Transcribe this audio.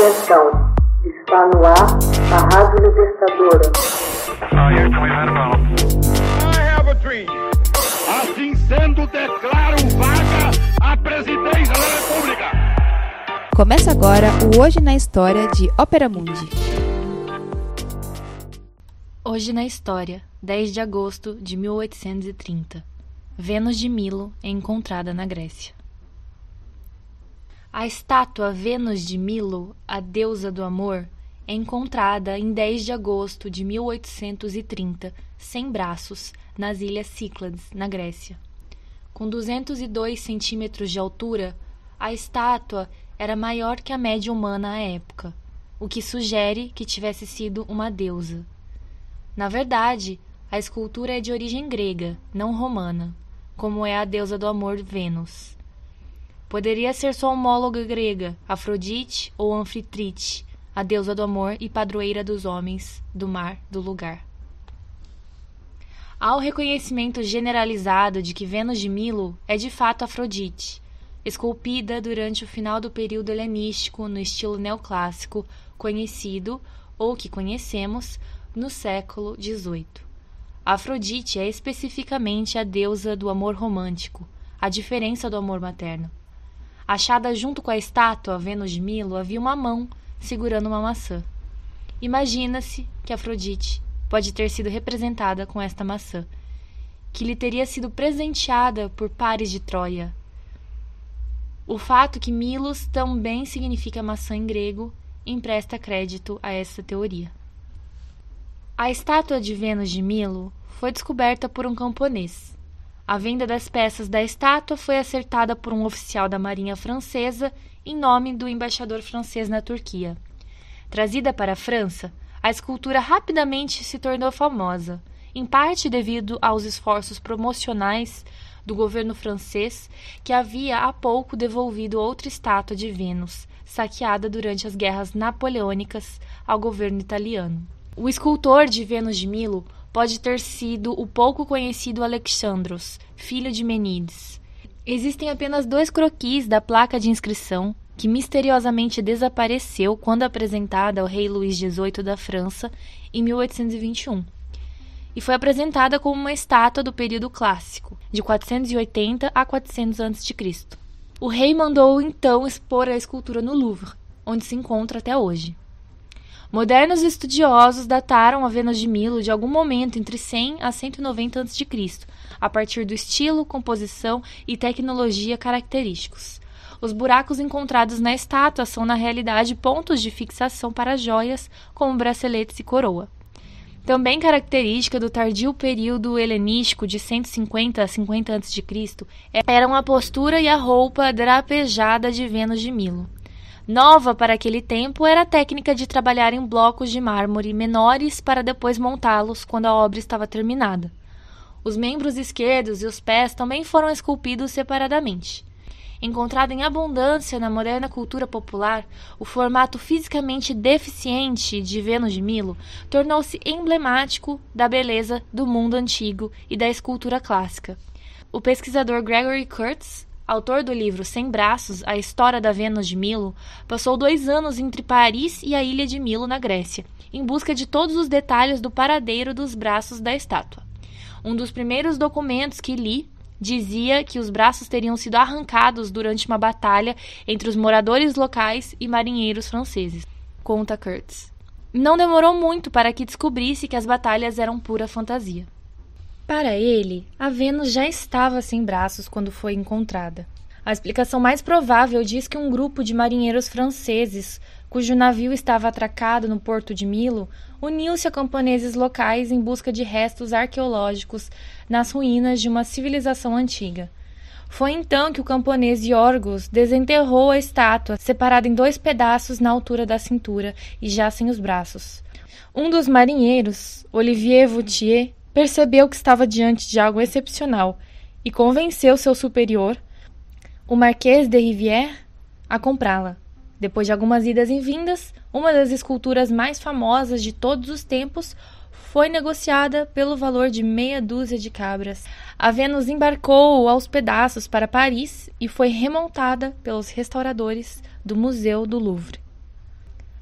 Atenção, está no ar a Rádio Libertadora. Assim sendo, declaro vaga a presidência da República. Começa agora o Hoje na História de Ópera Mundi. Hoje na História, 10 de agosto de 1830. Vênus de Milo é encontrada na Grécia. A estátua Vênus de Milo, a deusa do amor, é encontrada em 10 de agosto de 1830, sem braços, nas ilhas Cíclades, na Grécia. Com 202 centímetros de altura, a estátua era maior que a média humana à época, o que sugere que tivesse sido uma deusa. Na verdade, a escultura é de origem grega, não romana, como é a deusa do amor Vênus. Poderia ser sua homóloga grega, Afrodite ou Anfitrite, a deusa do amor e padroeira dos homens, do mar, do lugar. Há o reconhecimento generalizado de que Vênus de Milo é de fato Afrodite, esculpida durante o final do período helenístico no estilo neoclássico, conhecido, ou que conhecemos, no século XVIII. Afrodite é especificamente a deusa do amor romântico, a diferença do amor materno. Achada junto com a estátua Vênus de Milo havia uma mão segurando uma maçã. Imagina-se que Afrodite pode ter sido representada com esta maçã, que lhe teria sido presenteada por pares de Troia. O fato que Milos também significa maçã em grego empresta crédito a essa teoria. A estátua de Vênus de Milo foi descoberta por um camponês. A venda das peças da estátua foi acertada por um oficial da Marinha Francesa em nome do embaixador francês na Turquia. Trazida para a França, a escultura rapidamente se tornou famosa, em parte devido aos esforços promocionais do governo francês, que havia há pouco devolvido outra estátua de Vênus, saqueada durante as guerras napoleônicas, ao governo italiano. O escultor de Vênus de Milo pode ter sido o pouco conhecido Alexandros, filho de Menides. Existem apenas dois croquis da placa de inscrição, que misteriosamente desapareceu quando apresentada ao rei Luís XVIII da França em 1821. E foi apresentada como uma estátua do período clássico, de 480 a 400 a.C. O rei mandou então expor a escultura no Louvre, onde se encontra até hoje. Modernos estudiosos dataram a Vênus de Milo de algum momento entre 100 a 190 a.C., a partir do estilo, composição e tecnologia característicos. Os buracos encontrados na estátua são, na realidade, pontos de fixação para joias, como braceletes e coroa. Também característica do tardio período helenístico de 150 a 50 a.C. eram a postura e a roupa drapejada de Vênus de Milo. Nova para aquele tempo era a técnica de trabalhar em blocos de mármore menores para depois montá-los quando a obra estava terminada. Os membros esquerdos e os pés também foram esculpidos separadamente. Encontrado em abundância na moderna cultura popular, o formato fisicamente deficiente de Vênus de Milo tornou-se emblemático da beleza do mundo antigo e da escultura clássica. O pesquisador Gregory Kurtz autor do livro Sem Braços, A História da Vênus de Milo, passou dois anos entre Paris e a ilha de Milo, na Grécia, em busca de todos os detalhes do paradeiro dos braços da estátua. Um dos primeiros documentos que li dizia que os braços teriam sido arrancados durante uma batalha entre os moradores locais e marinheiros franceses, conta Kurtz. Não demorou muito para que descobrisse que as batalhas eram pura fantasia. Para ele, a Vênus já estava sem braços quando foi encontrada. A explicação mais provável diz que um grupo de marinheiros franceses, cujo navio estava atracado no porto de Milo, uniu-se a camponeses locais em busca de restos arqueológicos nas ruínas de uma civilização antiga. Foi então que o camponês Yorgos desenterrou a estátua, separada em dois pedaços na altura da cintura e já sem os braços. Um dos marinheiros, Olivier Vautier, percebeu que estava diante de algo excepcional e convenceu seu superior, o Marquês de Rivière, a comprá-la. Depois de algumas idas e vindas, uma das esculturas mais famosas de todos os tempos foi negociada pelo valor de meia dúzia de cabras. A Vênus embarcou aos pedaços para Paris e foi remontada pelos restauradores do Museu do Louvre.